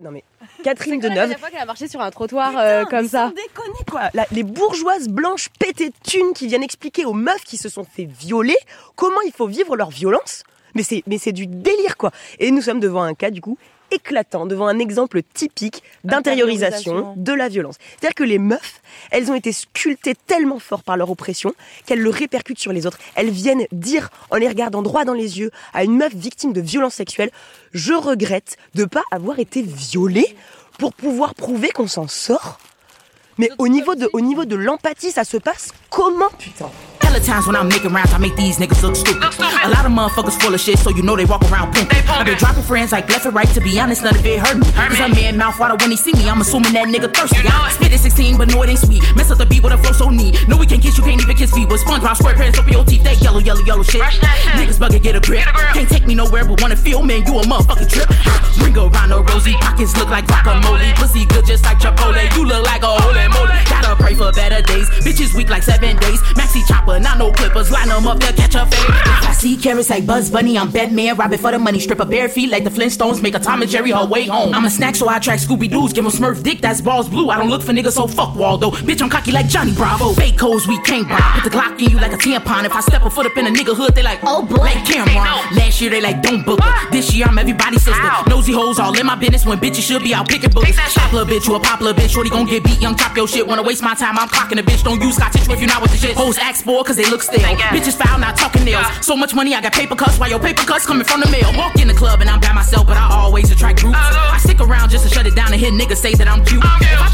Non mais Catherine Deneuve. La fois qu'elle a marché sur un trottoir euh, comme ça. Déconner quoi. les bourgeoises blanches pétées de thunes qui viennent expliquer aux meufs qui se sont fait violer comment il faut vivre leur violence. Mais c'est mais c'est du délire quoi. Et nous sommes devant un cas du coup éclatant devant un exemple typique d'intériorisation de la violence. C'est-à-dire que les meufs, elles ont été sculptées tellement fort par leur oppression qu'elles le répercutent sur les autres. Elles viennent dire, en les regardant droit dans les yeux, à une meuf victime de violence sexuelle, je regrette de pas avoir été violée pour pouvoir prouver qu'on s'en sort. Mais au niveau de, au niveau de l'empathie, ça se passe comment, putain Hella times when I'm making rounds, I make these niggas look stupid. A lot of motherfuckers full of shit, so you know they walk around pimping. I've been dropping friends like left and right, to be honest, none of it hurt me. Cause a man mouth water when he see me, I'm assuming that nigga thirsty. I spit at 16, but no, it ain't sweet. Mess up the beat with a flow so neat. No, we can't kiss, you can't even kiss feet. But SpongeBob SquarePants up your teeth, that yellow, yellow, yellow shit. Niggas bugger, get a grip. Can't take me nowhere, but wanna feel, man, you a motherfucking trip. Ring around the rosy, pockets look like guacamole. Pussy good just like Chipotle, you look like a holy moly. Gotta pray for better days. Bitches weak like seven days. Maxi chopper, not no clippers line them up, they'll catch a fade. I see carrots like Bugs Bunny, I'm Batman, robbing for the money, strip a bare feet like the Flintstones, make a Tom and Jerry her way home. I'm a snack, so I track Scooby Doo's, give them Smurf dick, that's balls blue. I don't look for niggas, so fuck Waldo. Bitch, I'm cocky like Johnny Bravo. Fake hoes, we can't buy. Put the Glock in you like a tampon. If I step a foot up in a nigga hood, they like, oh boy, like Cameron. Last year, they like, don't book her. This year, I'm everybody's sister. Nosy hoes all in my business when bitches should be out picking books. Shop little bitch, you a popular bitch. Shorty gon' get beat, young, chop your shit. Wanna waste my time, I'm clocking a bitch. Don't use scotch if you're not with the shit. Hoes act spoil, cause they look stale. Bitches foul, not talking nails. So much money, I got paper cuts, while your paper cuts coming from the mail. Walk in the club and I'm by myself, but I always attract groups. I stick around just to shut it down and hear niggas say that I'm cute.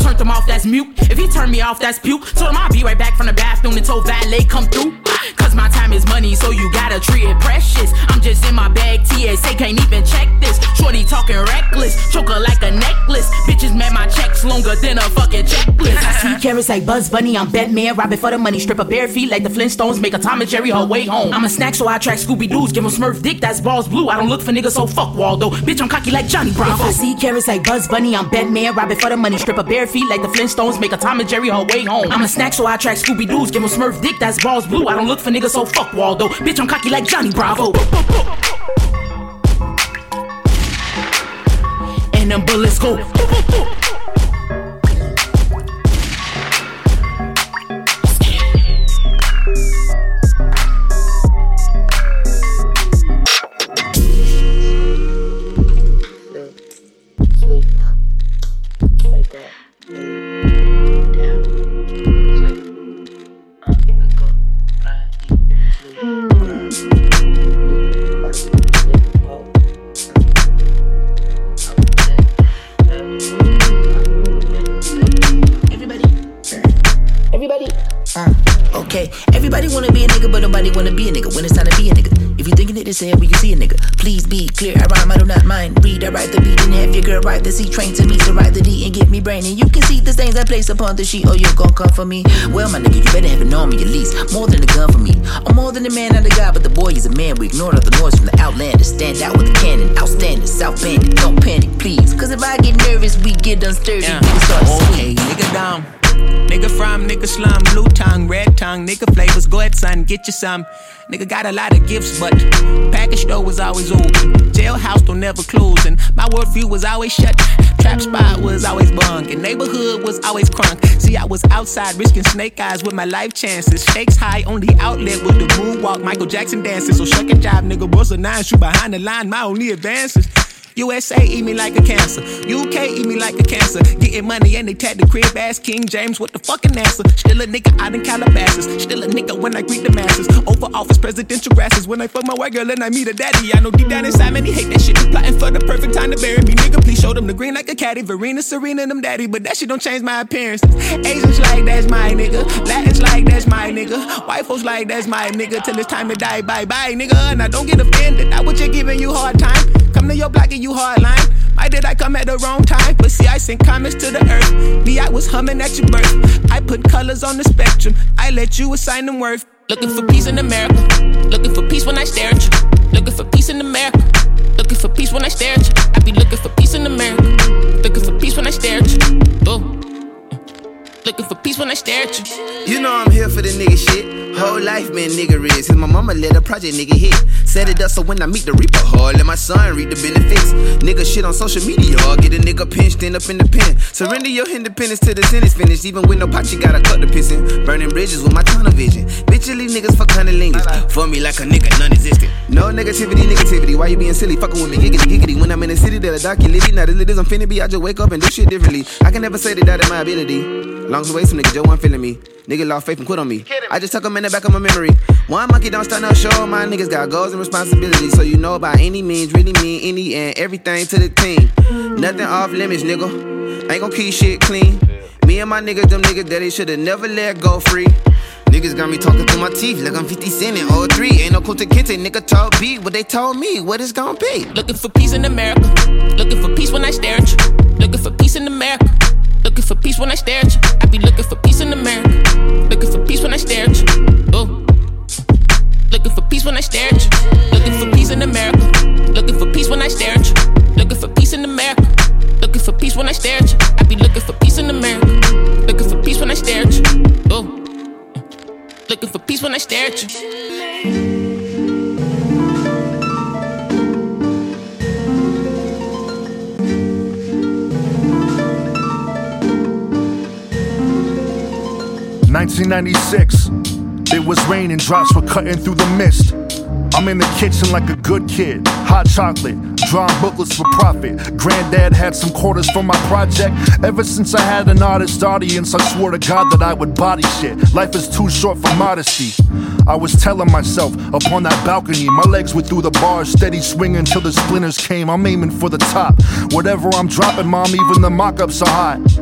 Turned them off, that's mute. If he turned me off, that's puke. Told him I'll be right back from the bathroom until valet come through. Cause my time is money, so you gotta treat it precious. I'm just in my bag, TSA can't even check this. Shorty talking reckless, choke her like a necklace. Bitches mad my checks longer than a fucking checklist. I see carrots like Bugs Bunny, I'm Batman, robbing for the money. Strip a bare feet like the Flintstones, make a Tom and Jerry her way home. I'm a snack, so I track Scooby Doo's, give him Smurf dick, that's balls blue. I don't look for niggas, so fuck Waldo. Bitch, I'm cocky like Johnny Bravo. If I see carrots like Bugs Bunny, I'm Batman, robbing for the money. Strip a bare feet like the Flintstones, make a Tom and Jerry her way home. I'm a snack, so I track Scooby Doo's, give him Smurf dick, that's balls blue. I don't look for niggas, so fuck Waldo. Bitch, I'm cocky like Johnny Bravo. And them bullets go. Said we can see a nigga. But nobody want to be a nigga when it's time to be a nigga. If you're thinking it, it's the hell you see a nigga. Please be clear, I rhyme, I do not mind. Read, I write the beat and have your girl write the C train to me to write the D and get me brain. And you can see the stains I place upon the sheet. Oh, you gon' come for me? Well, my nigga, you better have an army at least. More than a gun for me. I'm more than a man and a guy, but the boy is a man. We ignore all the noise from the outlander. Stand out with a cannon. Outstanding, South Bandit. Don't panic, please. Cause if I get nervous, we get unsturdy. Yeah. Nigga start okay, nigga down. Nigga from, nigga slum, blue tongue, red tongue, nigga flavors. Go ahead, son, get you some. Nigga got a lot of gifts, but package store was always open. Jailhouse don't never close, and my worldview was always shut. Trap spot was always bunk, and neighborhood was always crunk. See, I was outside risking snake eyes with my life chances. Stakes high, only outlet was the moonwalk. Michael Jackson dances, so shuck and jive, nigga. A nine, shoot behind the line, my only advances. USA eat me like a cancer. UK eat me like a cancer. Getting money and they tag the crib ass King James with the fucking answer. Still a nigga out in Calabasas. Still a nigga when I greet the masses. Over office presidential grasses. When I fuck my white girl and I meet a daddy. I know deep down inside man he hate that shit. Plotting for the perfect time to bury me. Nigga, please show them the green like a caddy. Verena, Serena, them daddy. But that shit don't change my appearance. Asians like that's my nigga. Latins like that's my nigga. White folks like that's my nigga. Till it's time to die. Bye bye, nigga. Now don't get offended. Not what you're giving you hard time. Come to your block and you hardline. Why did I come at the wrong time? But see, I sent comments to the earth. Me, I was humming at your birth. I put colors on the spectrum. I let you assign them worth. Looking for peace in America. Looking for peace when I stare at you. Looking for peace in America. Looking for peace when I stare at you. I be looking for peace in America. Looking for peace when I stare. Looking for peace when I stare at you. You know I'm here for the nigga shit. Whole life man nigga is. My mama let a project nigga hit. Set it up so when I meet the reaper hard, let my son read the benefits. Nigga shit on social media, get a nigga pinched in up in the pen. Surrender your independence to the sentence finish. Even with no pot, you gotta cut the pissin'. Burning bridges with my tunnel vision. Bitchily niggas fuck cunnilingus. For me like a nigga non existent. No negativity, negativity. Why you being silly? Fucking with me, giggity, giggity. When I'm in the city, they're a dark, you living. Now, this is I'm finna be. I just wake up and do shit differently. I can never say that that is my ability. Long away, some niggas, Joe, one feeling me. Nigga lost faith and quit on me. I just tuck them in the back of my memory. One monkey don't start no show. My niggas got goals and responsibilities. So you know by any means, really mean any and everything to the team. Nothing off limits, nigga. Ain't gon' keep shit clean. Me and my niggas, them niggas that they should've never let go free. Niggas got me talking through my teeth like I'm 50 Cent and 03. Ain't no Kunta Kinte, nigga told B what they told me, what it's gon' be. Looking for peace in America. Looking for peace when I stare at you. Looking for peace in America. Looking for peace when I stare at you. I be looking for peace in America. Looking for peace when I stare at you. Oh. Looking for peace when I stare at you. Looking for peace in America. Looking for peace when I stare at you. Looking for peace in America. Looking for peace when I stare at you. I be looking for peace in America. Looking for peace when I stare at you. Oh. Looking for peace when I stare at you. 1996. It was raining, drops were cutting through the mist. I'm in the kitchen like a good kid. Hot chocolate, drawing booklets for profit. Granddad had some quarters for my project. Ever since I had an artist audience, I swore to God that I would body shit. Life is too short for modesty. I was telling myself upon that balcony, my legs were through the bars, steady swinging till the splinters came. I'm aiming for the top. Whatever I'm dropping, mom, even the mock ups are hot.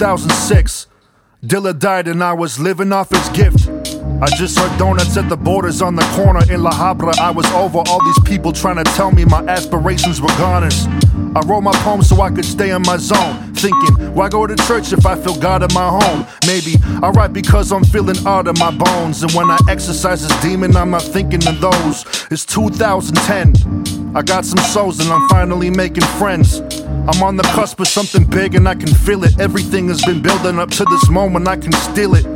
2006. Dilla died and I was living off his gift. I just heard donuts at the borders on the corner in La Habra. I was over all these people trying to tell me my aspirations were goners. I wrote my poem so I could stay in my zone. Thinking, why go to church if I feel God in my home? Maybe I write because I'm feeling out of my bones. And when I exercise this demon, I'm not thinking of those. It's 2010. I got some souls and I'm finally making friends. I'm on the cusp of something big and I can feel it. Everything has been building up to this moment, I can steal it.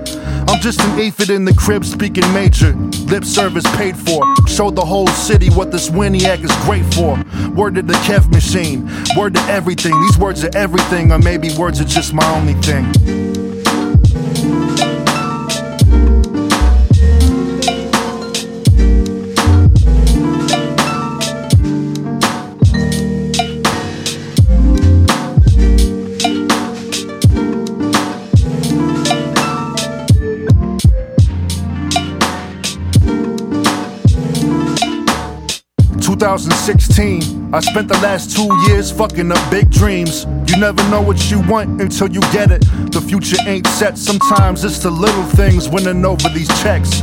I'm just an aphid in the crib speaking major. Lip service paid for. Show the whole city what this Winiac is great for. Word to the Kev machine. Word to everything. These words are everything, or maybe words are just my only thing. 2016, I spent the last two years fucking up big dreams. You never know what you want until you get it. The future ain't set, sometimes it's the little things winning over these checks.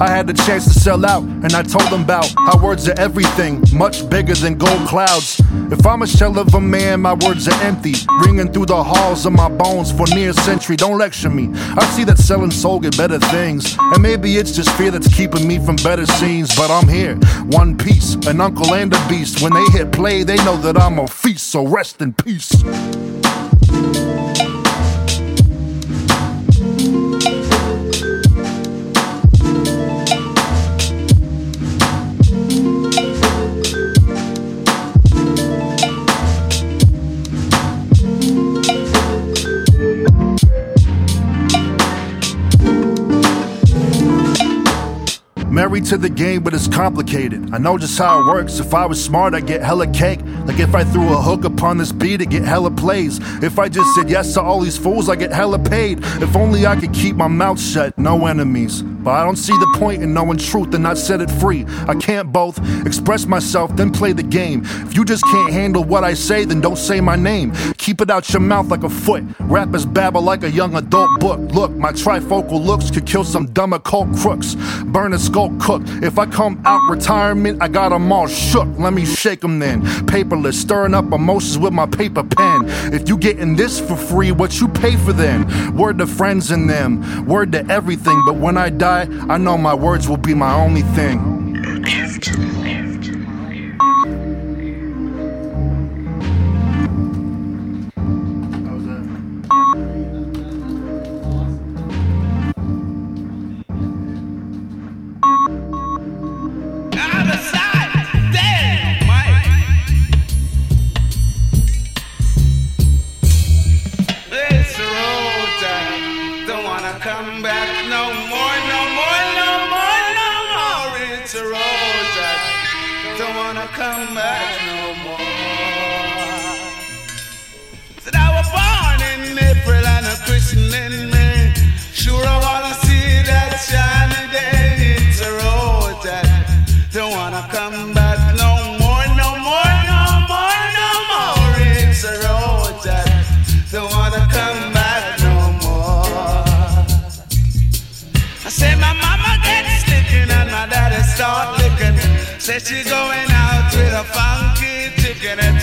I had the chance to sell out, and I told them about how words are everything, much bigger than gold clouds. If I'm a shell of a man, my words are empty, ringing through the halls of my bones for near a century. Don't lecture me. I see that selling soul get better things, and maybe it's just fear that's keeping me from better scenes. But I'm here, one piece, an uncle and a beast. When they hit play, they know that I'm a feast, so rest in peace. 'Married to the game, but it's complicated. I know just how it works. If I was smart, I'd get hella cake. Like if I threw a hook upon this beat, I'd get hella plays. If I just said yes to all these fools, I get hella paid. If only I could keep my mouth shut, no enemies. But I don't see the point in knowing truth and not set it free. I can't both express myself, then play the game. If you just can't handle what I say, then don't say my name. Keep it out your mouth like a foot. Rappers babble like a young adult book. Look, my trifocal looks could kill some dumb occult crooks. Burn a skull cook. If I come out retirement, I got them all shook. Let me shake them then. Paperless, stirring up emotions with my paper pen. If you getting this for free, what you pay for then? Word to friends and them, word to everything. But when I die, I know my words will be my only thing. Said she's going out with a funky chicken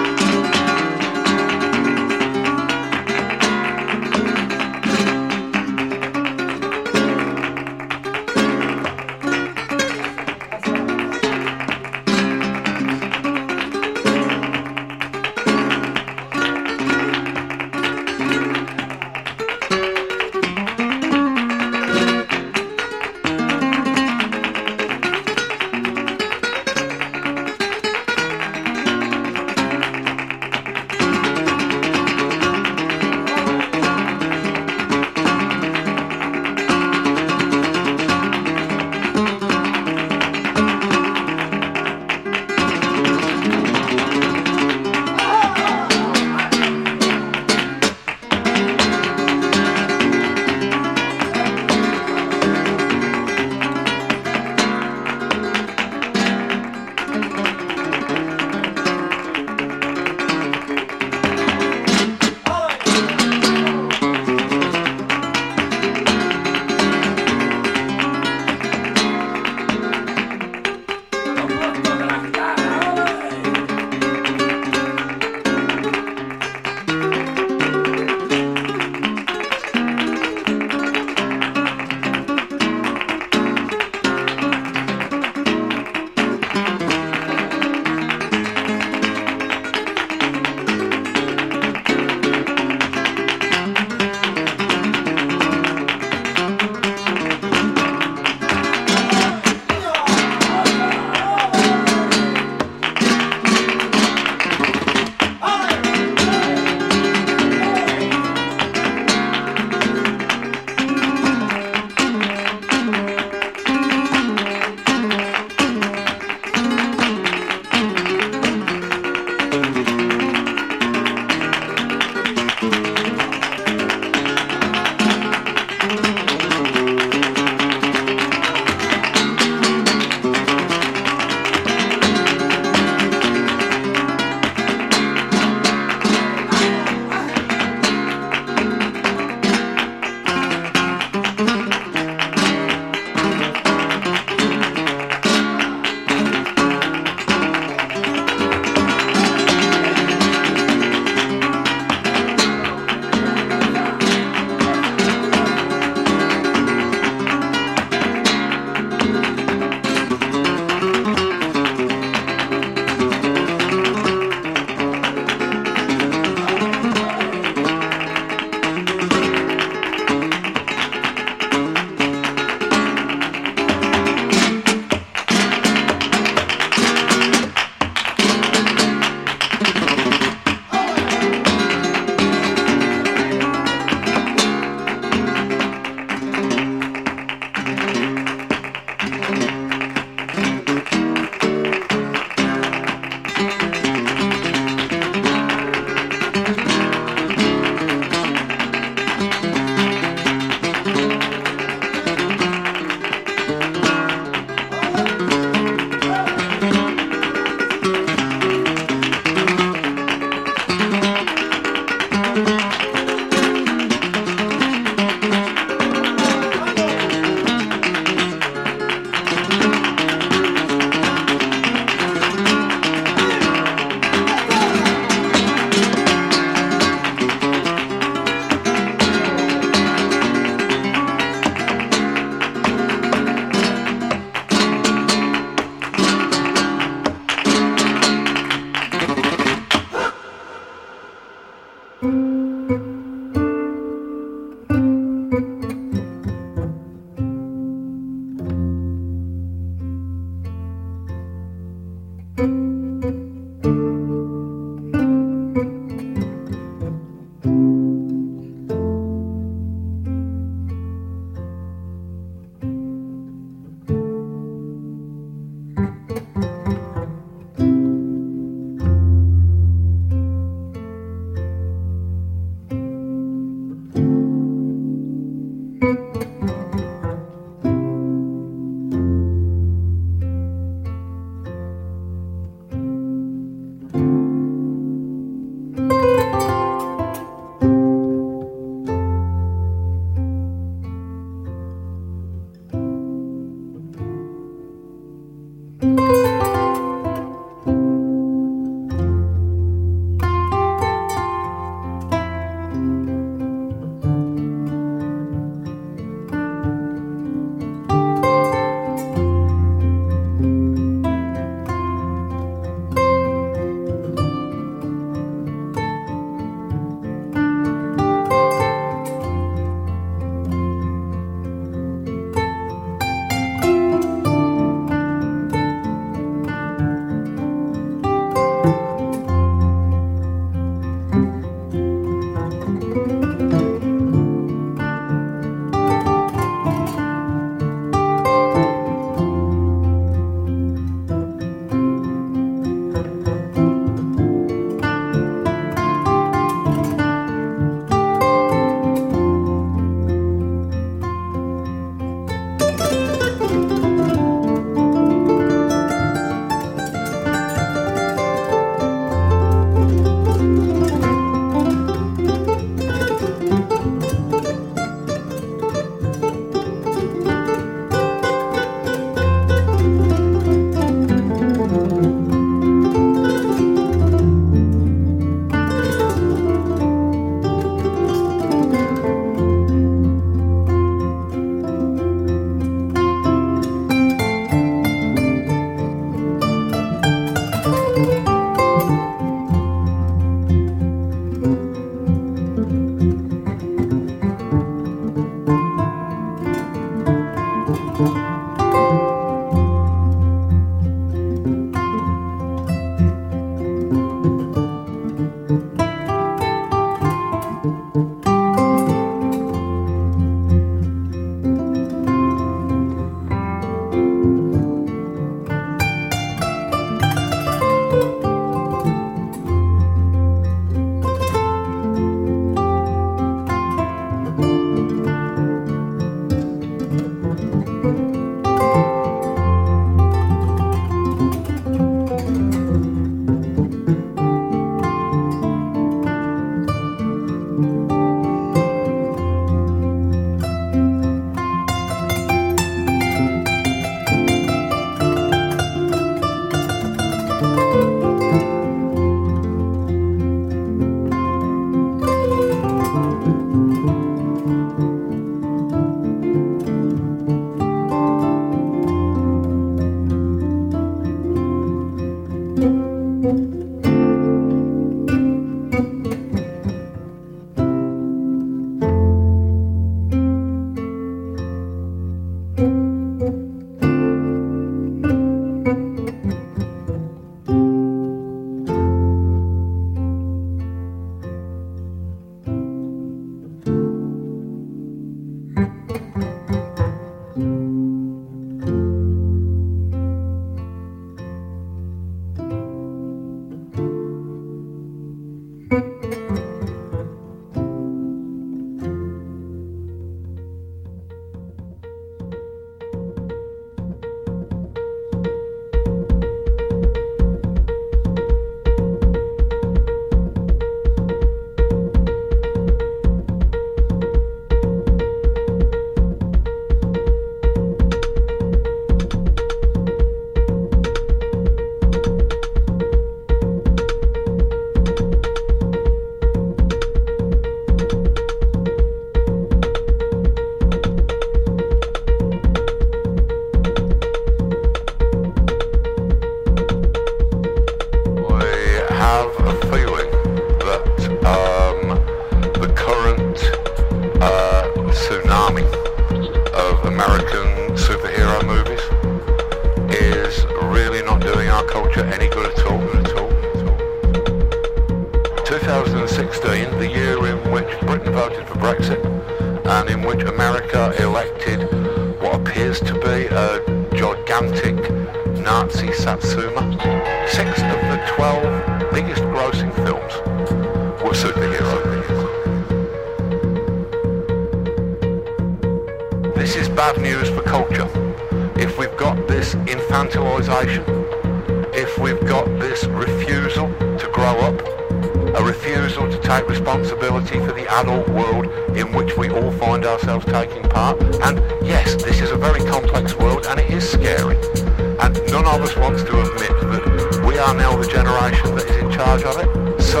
And none of us wants to admit that we are now the generation that is in charge of it. So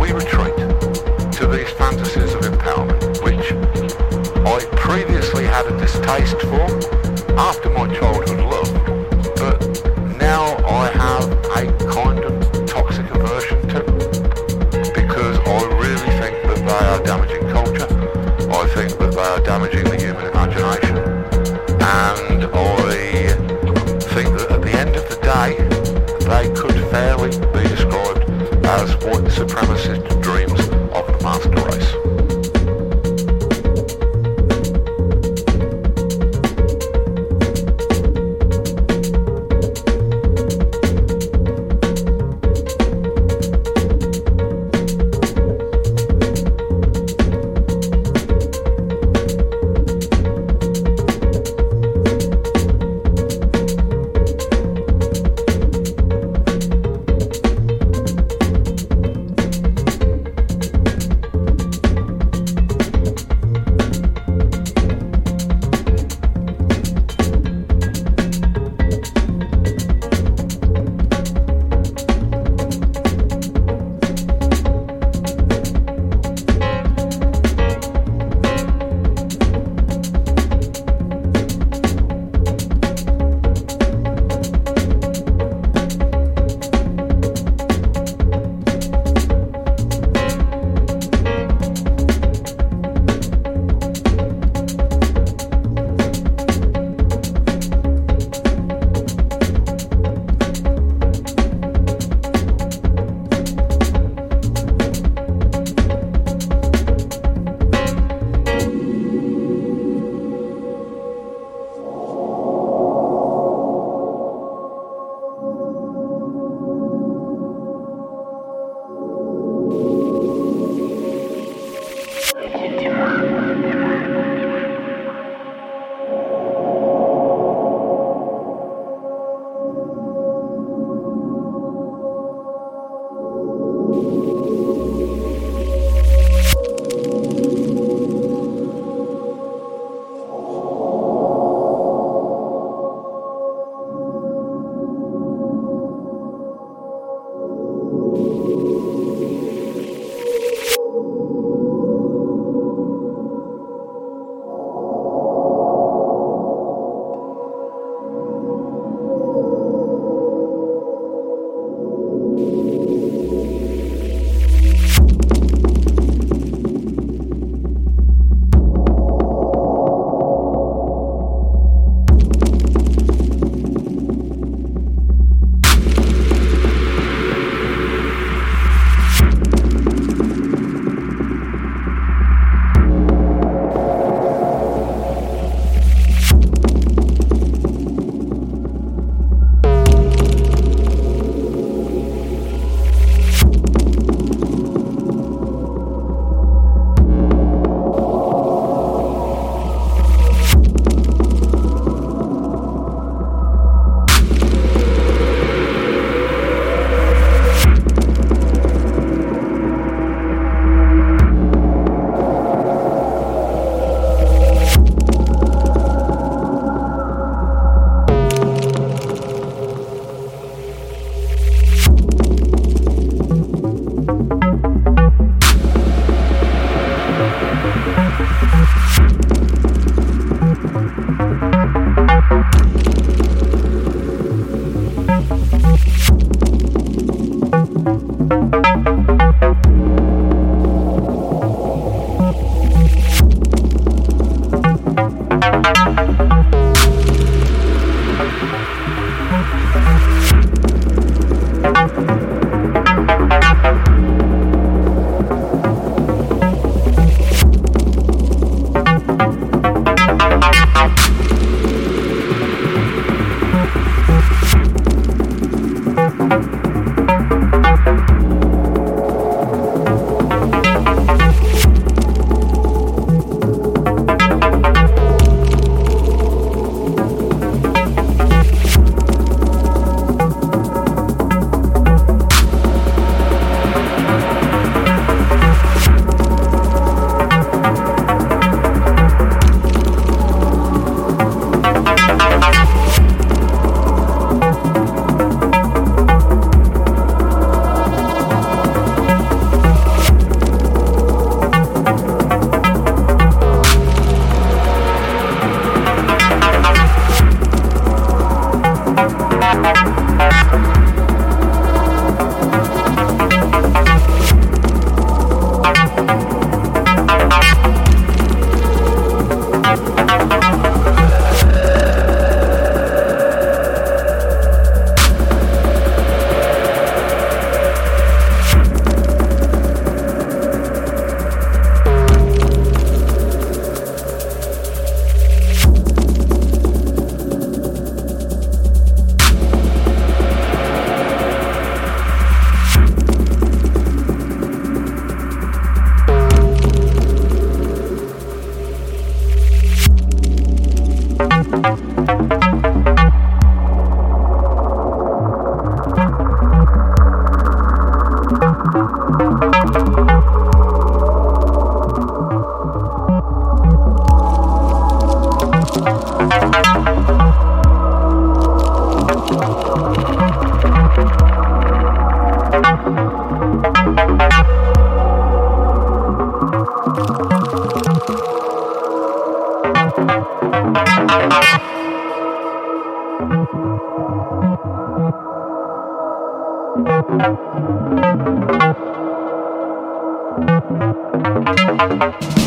we retreat to these fantasies of empowerment, which I previously had a distaste for after my childhood love, but now I have a kind of toxic aversion to because I really think that they are damaging culture. I think that they are damaging the human imagination. Thank you.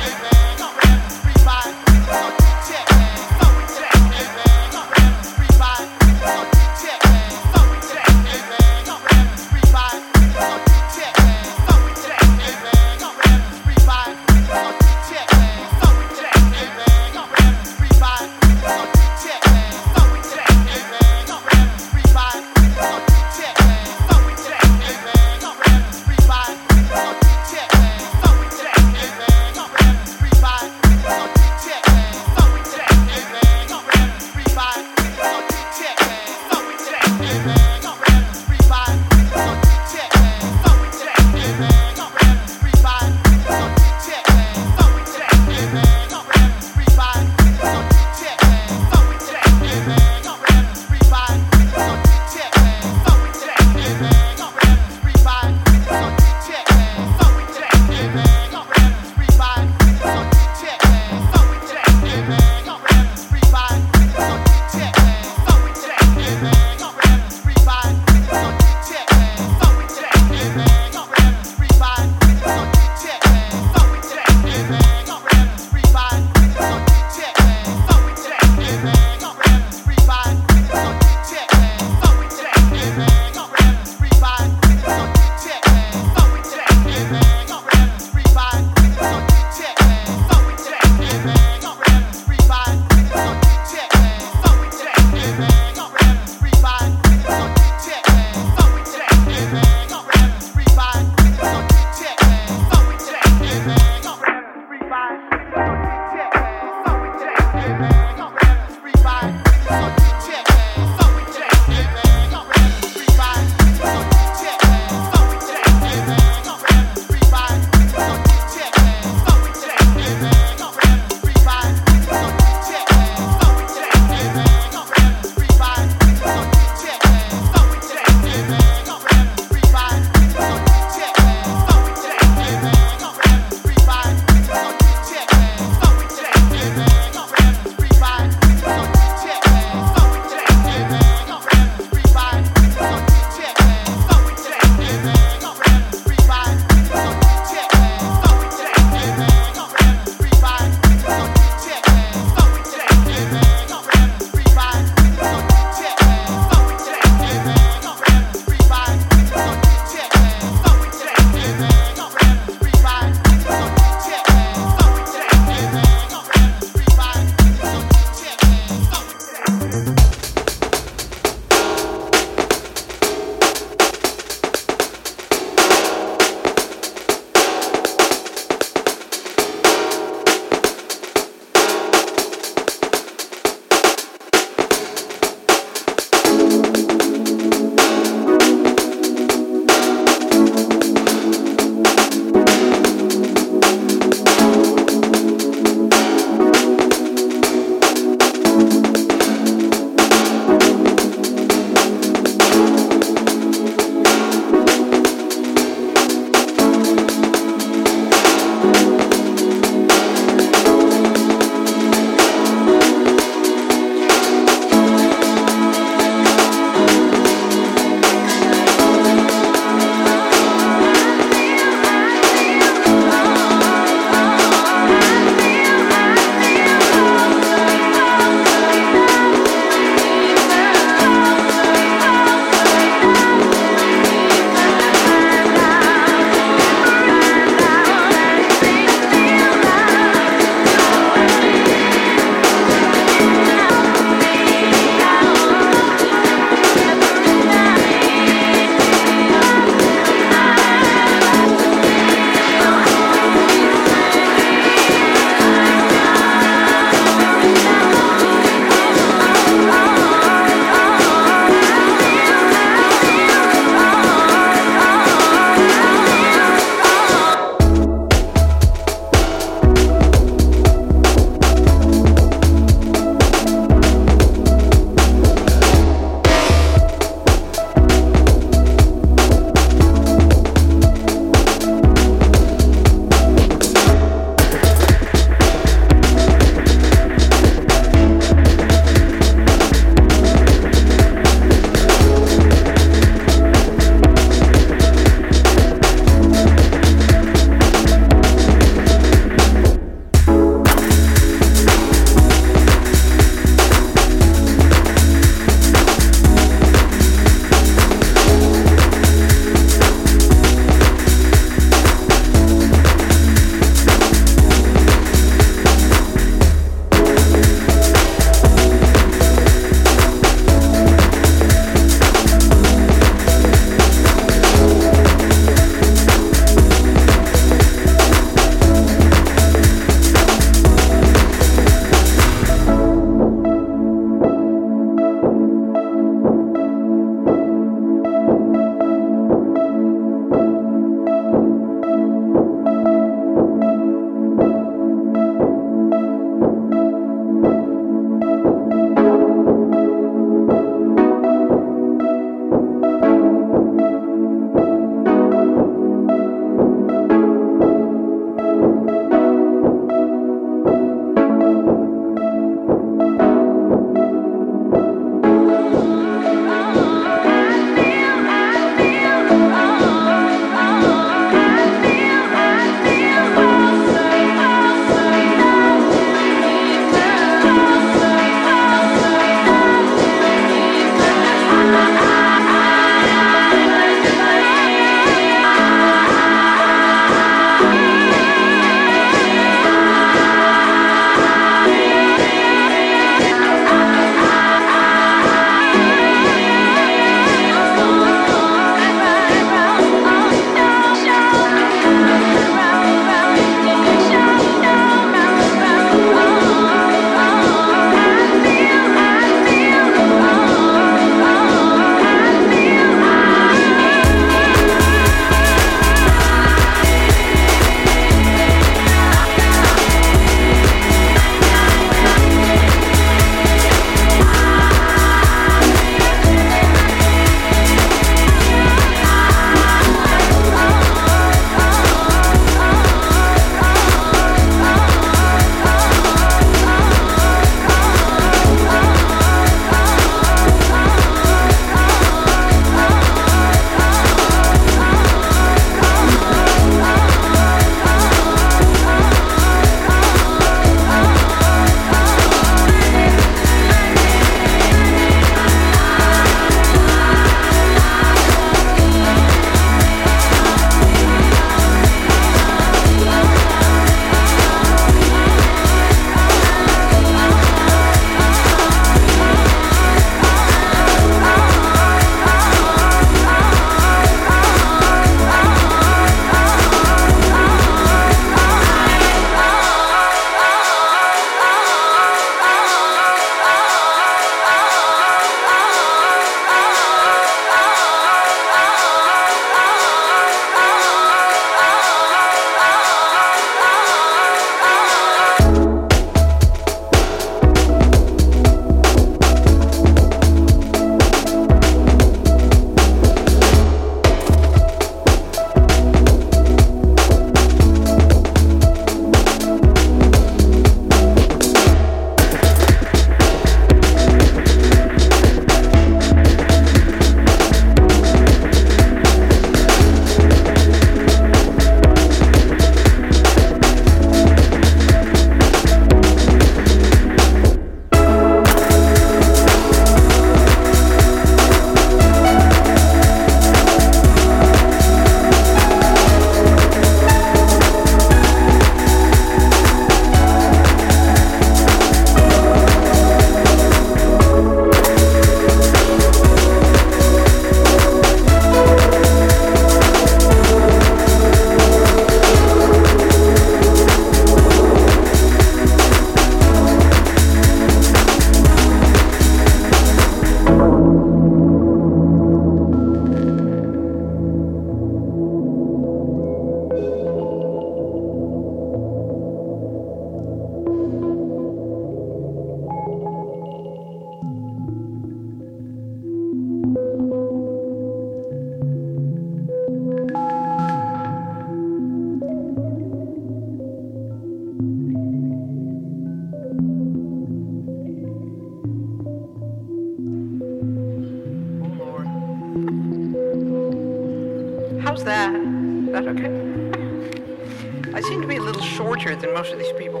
That, okay? I seem to be a little shorter than most of these people.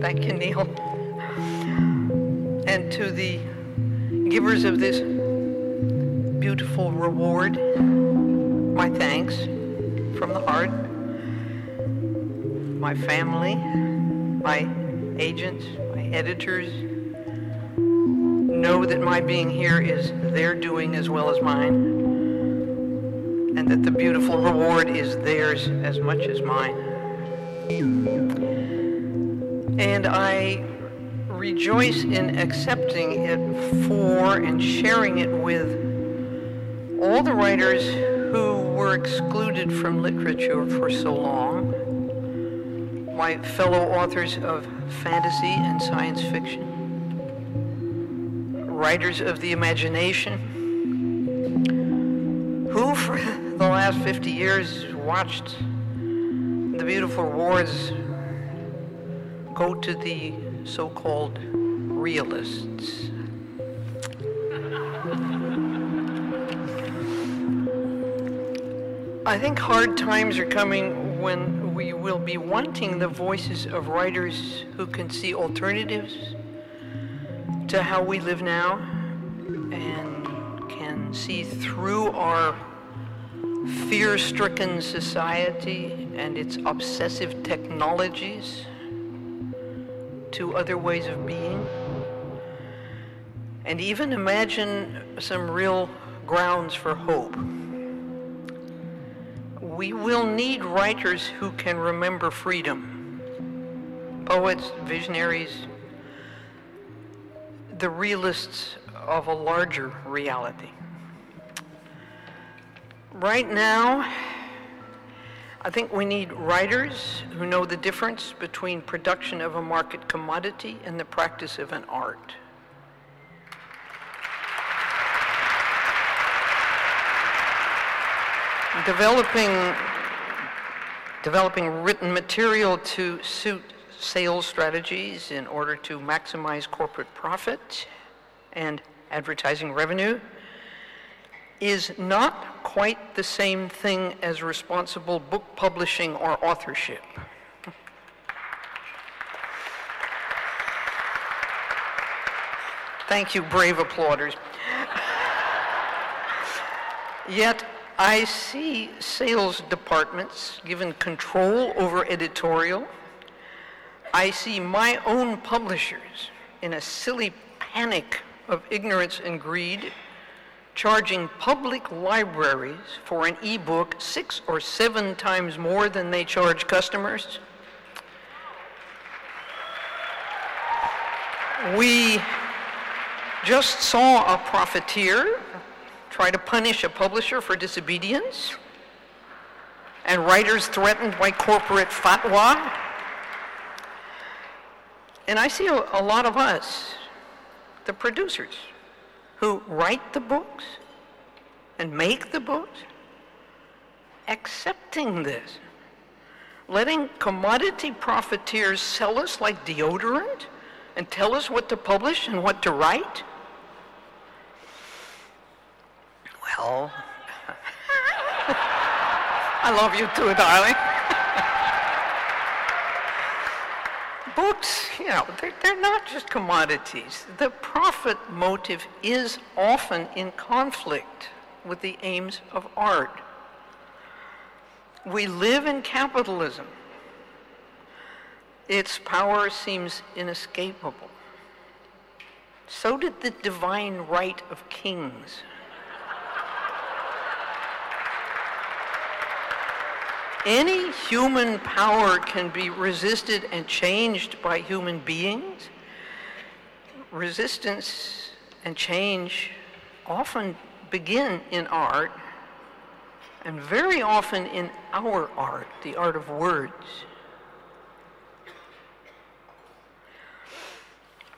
Thank you, Neil. And to the givers of this beautiful reward, my thanks from the heart. My family, my agents, my editors that my being here is their doing as well as mine, and that the beautiful reward is theirs as much as mine. And I rejoice in accepting it for and sharing it with all the writers who were excluded from literature for so long, my fellow authors of fantasy and science fiction, writers of the imagination, who for the last 50 years watched the beautiful rewards go to the so-called realists. I think hard times are coming when we will be wanting the voices of writers who can see alternatives to how we live now and can see through our fear stricken society and its obsessive technologies to other ways of being, and even imagine some real grounds for hope. We will need writers who can remember freedom, poets, visionaries, the realists of a larger reality. Right now, I think we need writers who know the difference between production of a market commodity and the practice of an art. Developing, developing written material to suit sales strategies in order to maximize corporate profit and advertising revenue is not quite the same thing as responsible book publishing or authorship. Thank you, brave applauders. Yet, I see sales departments given control over editorial. I see my own publishers in a silly panic of ignorance and greed charging public libraries for an e-book six or seven times more than they charge customers. We just saw a profiteer try to punish a publisher for disobedience, and writers threatened by corporate fatwa. And I see a, a lot of us, the producers, who write the books and make the books, accepting this, letting commodity profiteers sell us like deodorant and tell us what to publish and what to write. Well, I love you too, darling. Books, you know, they're, they're not just commodities. The profit motive is often in conflict with the aims of art. We live in capitalism. Its power seems inescapable. So did the divine right of kings. Any human power can be resisted and changed by human beings. Resistance and change often begin in art, and very often in our art, the art of words.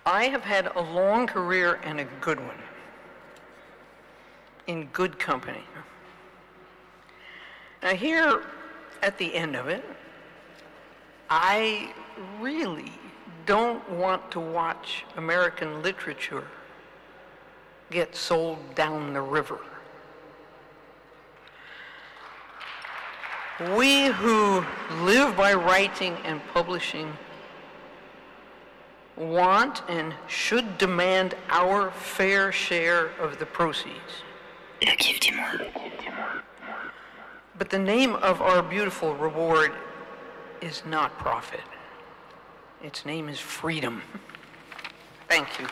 I have had a long career and a good one in good company. Now, here at the end of it, I really don't want to watch American literature get sold down the river. We who live by writing and publishing want and should demand our fair share of the proceeds. But the name of our beautiful reward is not profit. Its name is freedom. Thank you.